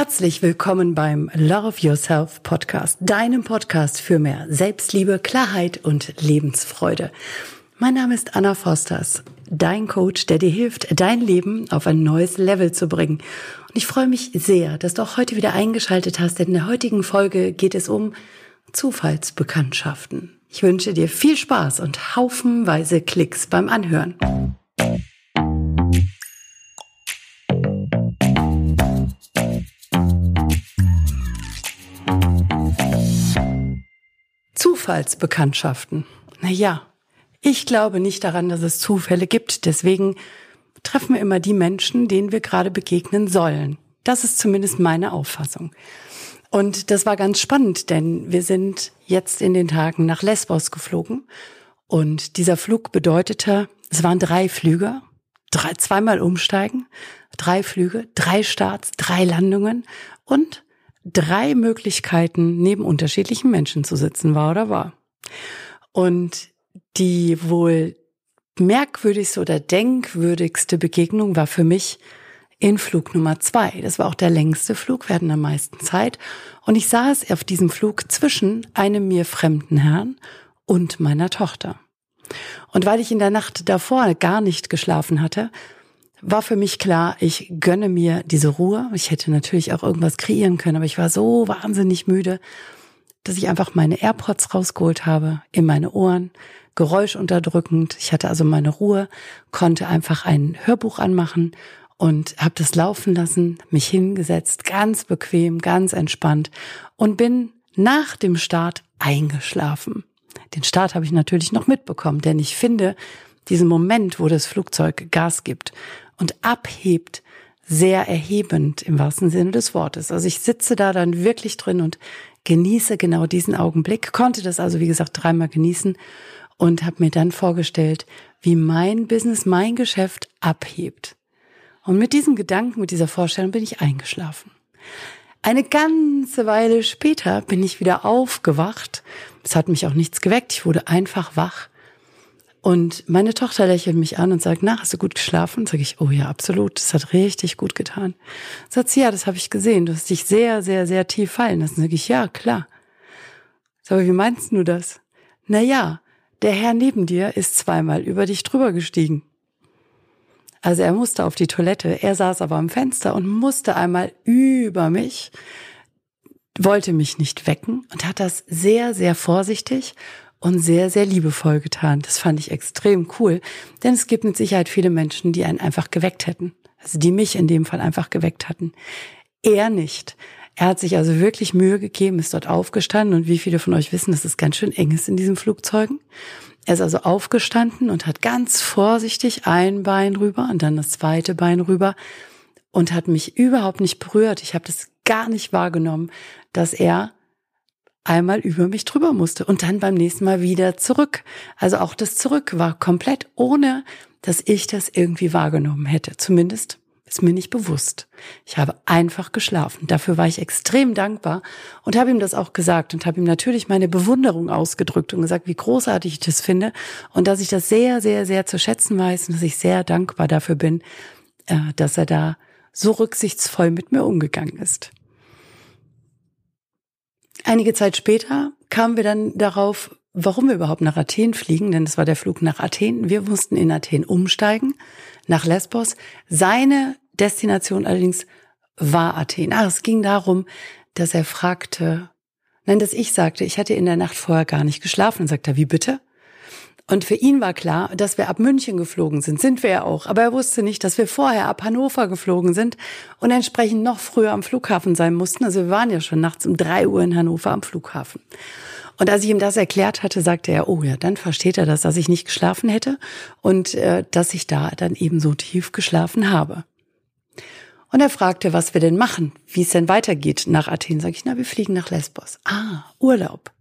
Herzlich willkommen beim Love Yourself Podcast, deinem Podcast für mehr Selbstliebe, Klarheit und Lebensfreude. Mein Name ist Anna Fosters, dein Coach, der dir hilft, dein Leben auf ein neues Level zu bringen. Und ich freue mich sehr, dass du auch heute wieder eingeschaltet hast, denn in der heutigen Folge geht es um Zufallsbekanntschaften. Ich wünsche dir viel Spaß und haufenweise Klicks beim Anhören. Zufallsbekanntschaften. Naja, ich glaube nicht daran, dass es Zufälle gibt. Deswegen treffen wir immer die Menschen, denen wir gerade begegnen sollen. Das ist zumindest meine Auffassung. Und das war ganz spannend, denn wir sind jetzt in den Tagen nach Lesbos geflogen. Und dieser Flug bedeutete, es waren drei Flüge, drei, zweimal umsteigen, drei Flüge, drei Starts, drei Landungen und drei Möglichkeiten, neben unterschiedlichen Menschen zu sitzen, war oder war. Und die wohl merkwürdigste oder denkwürdigste Begegnung war für mich in Flug Nummer zwei. Das war auch der längste Flug, wir hatten am meisten Zeit. Und ich saß auf diesem Flug zwischen einem mir fremden Herrn und meiner Tochter. Und weil ich in der Nacht davor gar nicht geschlafen hatte, war für mich klar, ich gönne mir diese Ruhe. Ich hätte natürlich auch irgendwas kreieren können, aber ich war so wahnsinnig müde, dass ich einfach meine AirPods rausgeholt habe in meine Ohren, geräuschunterdrückend. Ich hatte also meine Ruhe, konnte einfach ein Hörbuch anmachen und habe das laufen lassen, mich hingesetzt, ganz bequem, ganz entspannt und bin nach dem Start eingeschlafen. Den Start habe ich natürlich noch mitbekommen, denn ich finde diesen Moment, wo das Flugzeug Gas gibt und abhebt, sehr erhebend im wahrsten Sinne des Wortes. Also ich sitze da dann wirklich drin und genieße genau diesen Augenblick, konnte das also wie gesagt dreimal genießen und habe mir dann vorgestellt, wie mein Business, mein Geschäft abhebt. Und mit diesem Gedanken, mit dieser Vorstellung bin ich eingeschlafen. Eine ganze Weile später bin ich wieder aufgewacht. Es hat mich auch nichts geweckt. Ich wurde einfach wach und meine Tochter lächelt mich an und sagt, na, hast du gut geschlafen? Sag ich, oh ja, absolut, das hat richtig gut getan. Sagt sie, ja, das habe ich gesehen, du hast dich sehr, sehr, sehr tief fallen lassen. Sag ich, ja, klar. Sag, aber wie meinst du das? Na ja, der Herr neben dir ist zweimal über dich drüber gestiegen. Also er musste auf die Toilette, er saß aber am Fenster und musste einmal über mich, wollte mich nicht wecken und hat das sehr, sehr vorsichtig und sehr, sehr liebevoll getan. Das fand ich extrem cool, denn es gibt mit Sicherheit viele Menschen, die einen einfach geweckt hätten. Also die mich in dem Fall einfach geweckt hatten. Er nicht. Er hat sich also wirklich Mühe gegeben, ist dort aufgestanden und wie viele von euch wissen, dass es ganz schön eng ist in diesen Flugzeugen. Er ist also aufgestanden und hat ganz vorsichtig ein Bein rüber und dann das zweite Bein rüber und hat mich überhaupt nicht berührt. Ich habe das gar nicht wahrgenommen, dass er einmal über mich drüber musste und dann beim nächsten Mal wieder zurück. Also auch das Zurück war komplett ohne, dass ich das irgendwie wahrgenommen hätte. Zumindest ist mir nicht bewusst. Ich habe einfach geschlafen. Dafür war ich extrem dankbar und habe ihm das auch gesagt und habe ihm natürlich meine Bewunderung ausgedrückt und gesagt, wie großartig ich das finde und dass ich das sehr, sehr, sehr zu schätzen weiß und dass ich sehr dankbar dafür bin, äh, dass er da so rücksichtsvoll mit mir umgegangen ist. Einige Zeit später kamen wir dann darauf, warum wir überhaupt nach Athen fliegen, denn es war der Flug nach Athen. Wir mussten in Athen umsteigen, nach Lesbos. Seine Destination allerdings war Athen. Ach, es ging darum, dass er fragte, nein, dass ich sagte, ich hatte in der Nacht vorher gar nicht geschlafen. Und sagte wie bitte? Und für ihn war klar, dass wir ab München geflogen sind. Sind wir ja auch. Aber er wusste nicht, dass wir vorher ab Hannover geflogen sind und entsprechend noch früher am Flughafen sein mussten. Also wir waren ja schon nachts um drei Uhr in Hannover am Flughafen. Und als ich ihm das erklärt hatte, sagte er, oh ja, dann versteht er das, dass ich nicht geschlafen hätte und äh, dass ich da dann eben so tief geschlafen habe. Und er fragte, was wir denn machen, wie es denn weitergeht nach Athen. Sag ich, na, wir fliegen nach Lesbos. Ah, Urlaub.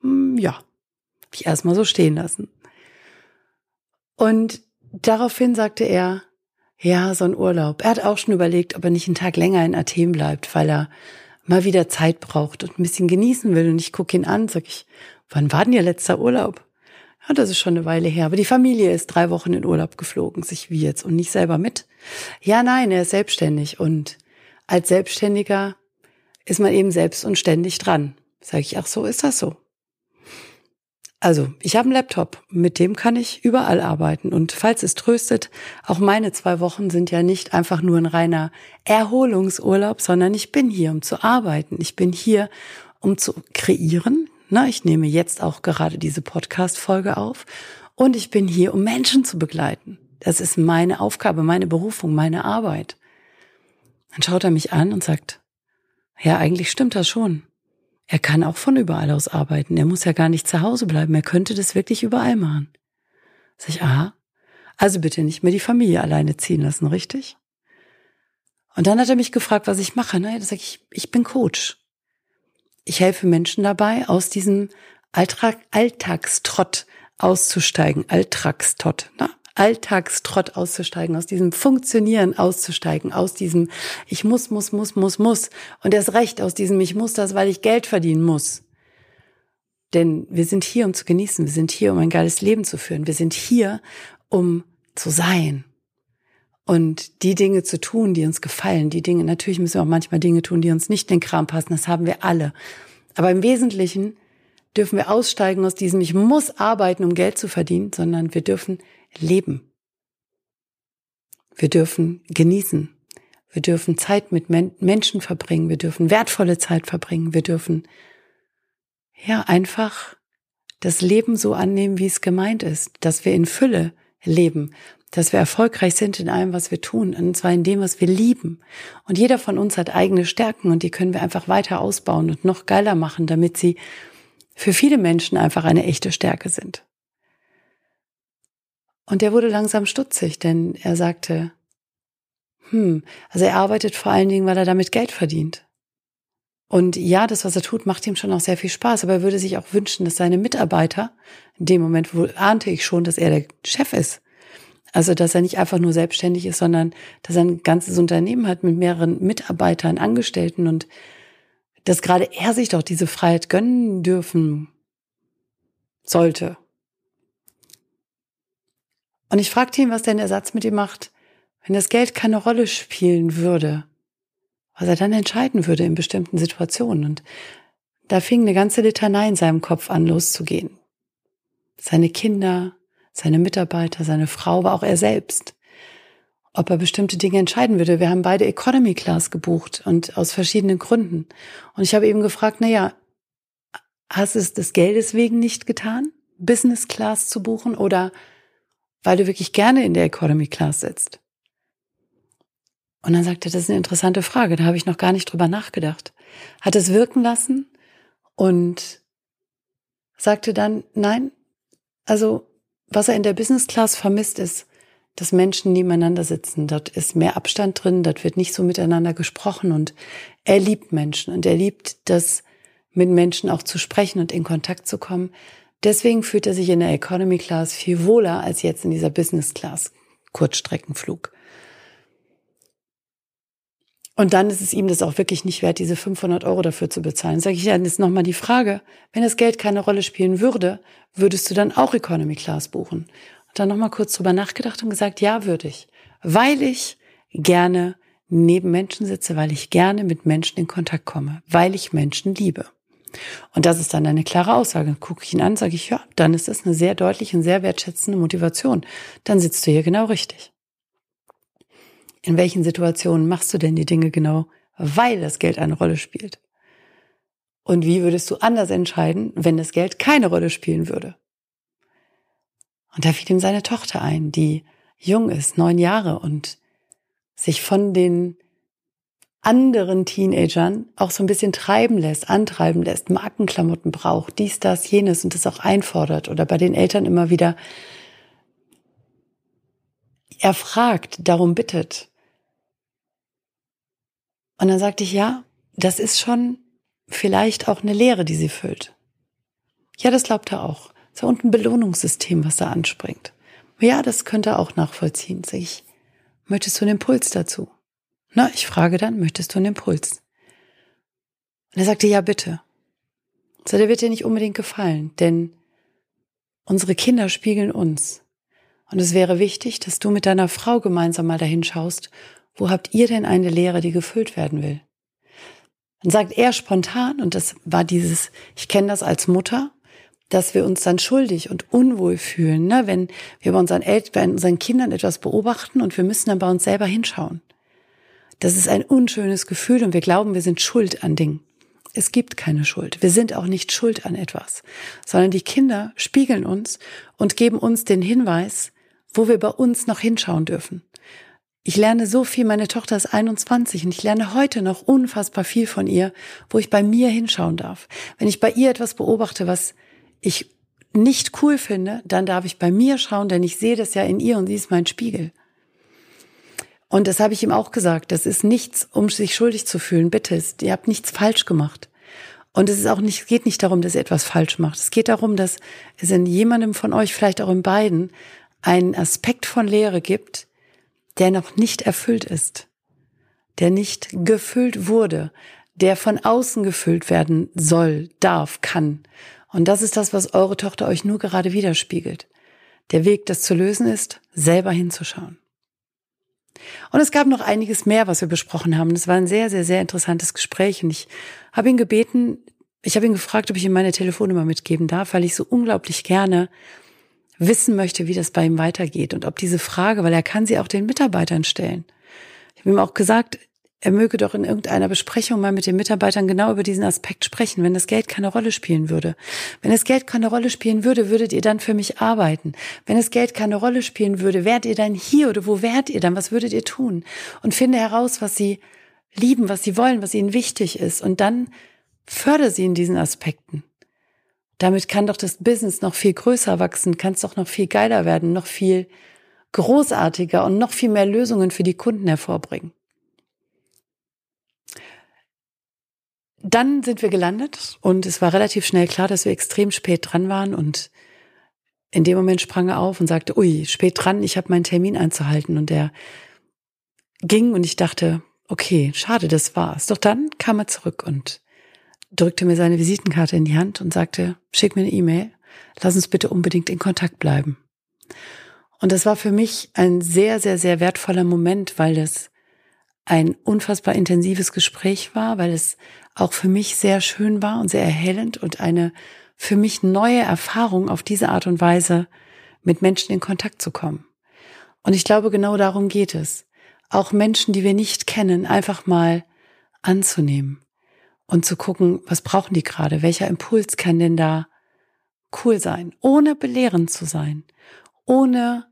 Hm, ja, hab ich erstmal so stehen lassen. Und daraufhin sagte er, ja, so ein Urlaub. Er hat auch schon überlegt, ob er nicht einen Tag länger in Athen bleibt, weil er mal wieder Zeit braucht und ein bisschen genießen will. Und ich gucke ihn an, sag ich, wann war denn Ihr letzter Urlaub? Ja, das ist schon eine Weile her. Aber die Familie ist drei Wochen in Urlaub geflogen, sich wie jetzt und nicht selber mit. Ja, nein, er ist selbstständig und als Selbstständiger ist man eben selbst und ständig dran. Sag ich, ach so, ist das so. Also, ich habe einen Laptop, mit dem kann ich überall arbeiten. Und falls es tröstet, auch meine zwei Wochen sind ja nicht einfach nur ein reiner Erholungsurlaub, sondern ich bin hier, um zu arbeiten. Ich bin hier, um zu kreieren. Na, ich nehme jetzt auch gerade diese Podcast-Folge auf. Und ich bin hier, um Menschen zu begleiten. Das ist meine Aufgabe, meine Berufung, meine Arbeit. Dann schaut er mich an und sagt, ja, eigentlich stimmt das schon. Er kann auch von überall aus arbeiten. Er muss ja gar nicht zu Hause bleiben. Er könnte das wirklich überall machen. Sag ich, aha. Also bitte nicht mehr die Familie alleine ziehen lassen, richtig? Und dann hat er mich gefragt, was ich mache. Ne? Da sag ich, ich bin Coach. Ich helfe Menschen dabei, aus diesem Alltag, Alltagstrott auszusteigen. Alltagstrott. Ne? Alltagstrott auszusteigen, aus diesem Funktionieren auszusteigen, aus diesem Ich muss, muss, muss, muss, muss. Und erst recht aus diesem Ich muss das, weil ich Geld verdienen muss. Denn wir sind hier, um zu genießen. Wir sind hier, um ein geiles Leben zu führen. Wir sind hier, um zu sein. Und die Dinge zu tun, die uns gefallen, die Dinge, natürlich müssen wir auch manchmal Dinge tun, die uns nicht in den Kram passen, das haben wir alle. Aber im Wesentlichen dürfen wir aussteigen aus diesem, ich muss arbeiten, um Geld zu verdienen, sondern wir dürfen leben. Wir dürfen genießen. Wir dürfen Zeit mit Men Menschen verbringen. Wir dürfen wertvolle Zeit verbringen. Wir dürfen, ja, einfach das Leben so annehmen, wie es gemeint ist, dass wir in Fülle leben, dass wir erfolgreich sind in allem, was wir tun, und zwar in dem, was wir lieben. Und jeder von uns hat eigene Stärken und die können wir einfach weiter ausbauen und noch geiler machen, damit sie für viele Menschen einfach eine echte Stärke sind. Und der wurde langsam stutzig, denn er sagte, hm, also er arbeitet vor allen Dingen, weil er damit Geld verdient. Und ja, das, was er tut, macht ihm schon auch sehr viel Spaß, aber er würde sich auch wünschen, dass seine Mitarbeiter, in dem Moment wo ahnte ich schon, dass er der Chef ist, also dass er nicht einfach nur selbstständig ist, sondern dass er ein ganzes Unternehmen hat mit mehreren Mitarbeitern, Angestellten und dass gerade er sich doch diese Freiheit gönnen dürfen sollte. Und ich fragte ihn, was denn der Satz mit ihm macht, wenn das Geld keine Rolle spielen würde, was er dann entscheiden würde in bestimmten Situationen. Und da fing eine ganze Litanei in seinem Kopf an loszugehen. Seine Kinder, seine Mitarbeiter, seine Frau, aber auch er selbst. Ob er bestimmte Dinge entscheiden würde. Wir haben beide Economy Class gebucht und aus verschiedenen Gründen. Und ich habe eben gefragt, na ja, hast du es des Geldes wegen nicht getan, Business Class zu buchen oder weil du wirklich gerne in der Economy Class sitzt? Und dann sagte er, das ist eine interessante Frage, da habe ich noch gar nicht drüber nachgedacht. Hat es wirken lassen und sagte dann, nein, also was er in der Business Class vermisst ist, dass Menschen nebeneinander sitzen. Dort ist mehr Abstand drin, dort wird nicht so miteinander gesprochen und er liebt Menschen und er liebt das, mit Menschen auch zu sprechen und in Kontakt zu kommen. Deswegen fühlt er sich in der Economy Class viel wohler als jetzt in dieser Business Class Kurzstreckenflug. Und dann ist es ihm das auch wirklich nicht wert, diese 500 Euro dafür zu bezahlen. Sage ich dann jetzt nochmal die Frage, wenn das Geld keine Rolle spielen würde, würdest du dann auch Economy Class buchen? Dann nochmal kurz drüber nachgedacht und gesagt, ja, würde ich. Weil ich gerne neben Menschen sitze, weil ich gerne mit Menschen in Kontakt komme, weil ich Menschen liebe. Und das ist dann eine klare Aussage. Gucke ich ihn an, sage ich, ja, dann ist das eine sehr deutliche und sehr wertschätzende Motivation. Dann sitzt du hier genau richtig. In welchen Situationen machst du denn die Dinge genau, weil das Geld eine Rolle spielt? Und wie würdest du anders entscheiden, wenn das Geld keine Rolle spielen würde? Und da fiel ihm seine Tochter ein, die jung ist, neun Jahre und sich von den anderen Teenagern auch so ein bisschen treiben lässt, antreiben lässt, Markenklamotten braucht, dies, das, jenes und das auch einfordert oder bei den Eltern immer wieder erfragt, darum bittet. Und dann sagte ich, ja, das ist schon vielleicht auch eine Lehre, die sie füllt. Ja, das glaubt er auch. Ja unten ein Belohnungssystem, was da anspringt. Ja, das könnte auch nachvollziehen. Sag ich, möchtest du einen Impuls dazu? Na, ich frage dann, möchtest du einen Impuls? Und er sagte, ja, bitte. So, der wird dir nicht unbedingt gefallen, denn unsere Kinder spiegeln uns. Und es wäre wichtig, dass du mit deiner Frau gemeinsam mal dahin schaust Wo habt ihr denn eine Leere, die gefüllt werden will? Dann sagt er spontan, und das war dieses, ich kenne das als Mutter, dass wir uns dann schuldig und unwohl fühlen, ne? wenn wir bei unseren Eltern, bei unseren Kindern etwas beobachten und wir müssen dann bei uns selber hinschauen. Das ist ein unschönes Gefühl und wir glauben, wir sind schuld an Dingen. Es gibt keine Schuld. Wir sind auch nicht schuld an etwas, sondern die Kinder spiegeln uns und geben uns den Hinweis, wo wir bei uns noch hinschauen dürfen. Ich lerne so viel, meine Tochter ist 21 und ich lerne heute noch unfassbar viel von ihr, wo ich bei mir hinschauen darf. Wenn ich bei ihr etwas beobachte, was ich nicht cool finde, dann darf ich bei mir schauen, denn ich sehe das ja in ihr und sie ist mein Spiegel. Und das habe ich ihm auch gesagt. Das ist nichts, um sich schuldig zu fühlen. Bitte, ihr habt nichts falsch gemacht. Und es ist auch nicht, geht nicht darum, dass ihr etwas falsch macht. Es geht darum, dass es in jemandem von euch, vielleicht auch in beiden, einen Aspekt von Lehre gibt, der noch nicht erfüllt ist, der nicht gefüllt wurde, der von außen gefüllt werden soll, darf, kann. Und das ist das, was eure Tochter euch nur gerade widerspiegelt. Der Weg, das zu lösen ist, selber hinzuschauen. Und es gab noch einiges mehr, was wir besprochen haben. Das war ein sehr, sehr, sehr interessantes Gespräch. Und ich habe ihn gebeten, ich habe ihn gefragt, ob ich ihm meine Telefonnummer mitgeben darf, weil ich so unglaublich gerne wissen möchte, wie das bei ihm weitergeht und ob diese Frage, weil er kann sie auch den Mitarbeitern stellen. Ich habe ihm auch gesagt, er möge doch in irgendeiner Besprechung mal mit den Mitarbeitern genau über diesen Aspekt sprechen, wenn das Geld keine Rolle spielen würde. Wenn das Geld keine Rolle spielen würde, würdet ihr dann für mich arbeiten. Wenn das Geld keine Rolle spielen würde, wärt ihr dann hier oder wo wärt ihr dann? Was würdet ihr tun? Und finde heraus, was sie lieben, was sie wollen, was ihnen wichtig ist. Und dann fördere sie in diesen Aspekten. Damit kann doch das Business noch viel größer wachsen, kann es doch noch viel geiler werden, noch viel großartiger und noch viel mehr Lösungen für die Kunden hervorbringen. Dann sind wir gelandet und es war relativ schnell klar, dass wir extrem spät dran waren und in dem Moment sprang er auf und sagte, ui, spät dran, ich habe meinen Termin einzuhalten und er ging und ich dachte, okay, schade, das war's. Doch dann kam er zurück und drückte mir seine Visitenkarte in die Hand und sagte, schick mir eine E-Mail, lass uns bitte unbedingt in Kontakt bleiben. Und das war für mich ein sehr, sehr, sehr wertvoller Moment, weil das ein unfassbar intensives Gespräch war, weil es auch für mich sehr schön war und sehr erhellend und eine für mich neue Erfahrung auf diese Art und Weise mit Menschen in Kontakt zu kommen. Und ich glaube, genau darum geht es. Auch Menschen, die wir nicht kennen, einfach mal anzunehmen und zu gucken, was brauchen die gerade? Welcher Impuls kann denn da cool sein? Ohne belehrend zu sein, ohne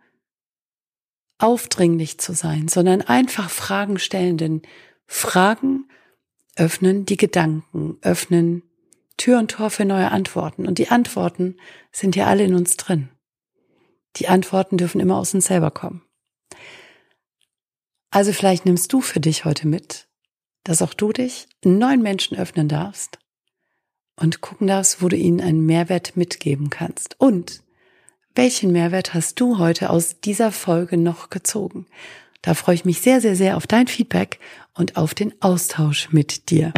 aufdringlich zu sein, sondern einfach Fragen stellen, denn Fragen öffnen die Gedanken, öffnen Tür und Tor für neue Antworten. Und die Antworten sind ja alle in uns drin. Die Antworten dürfen immer aus uns selber kommen. Also vielleicht nimmst du für dich heute mit, dass auch du dich neuen Menschen öffnen darfst und gucken darfst, wo du ihnen einen Mehrwert mitgeben kannst. Und welchen Mehrwert hast du heute aus dieser Folge noch gezogen? Da freue ich mich sehr, sehr, sehr auf dein Feedback und auf den Austausch mit dir.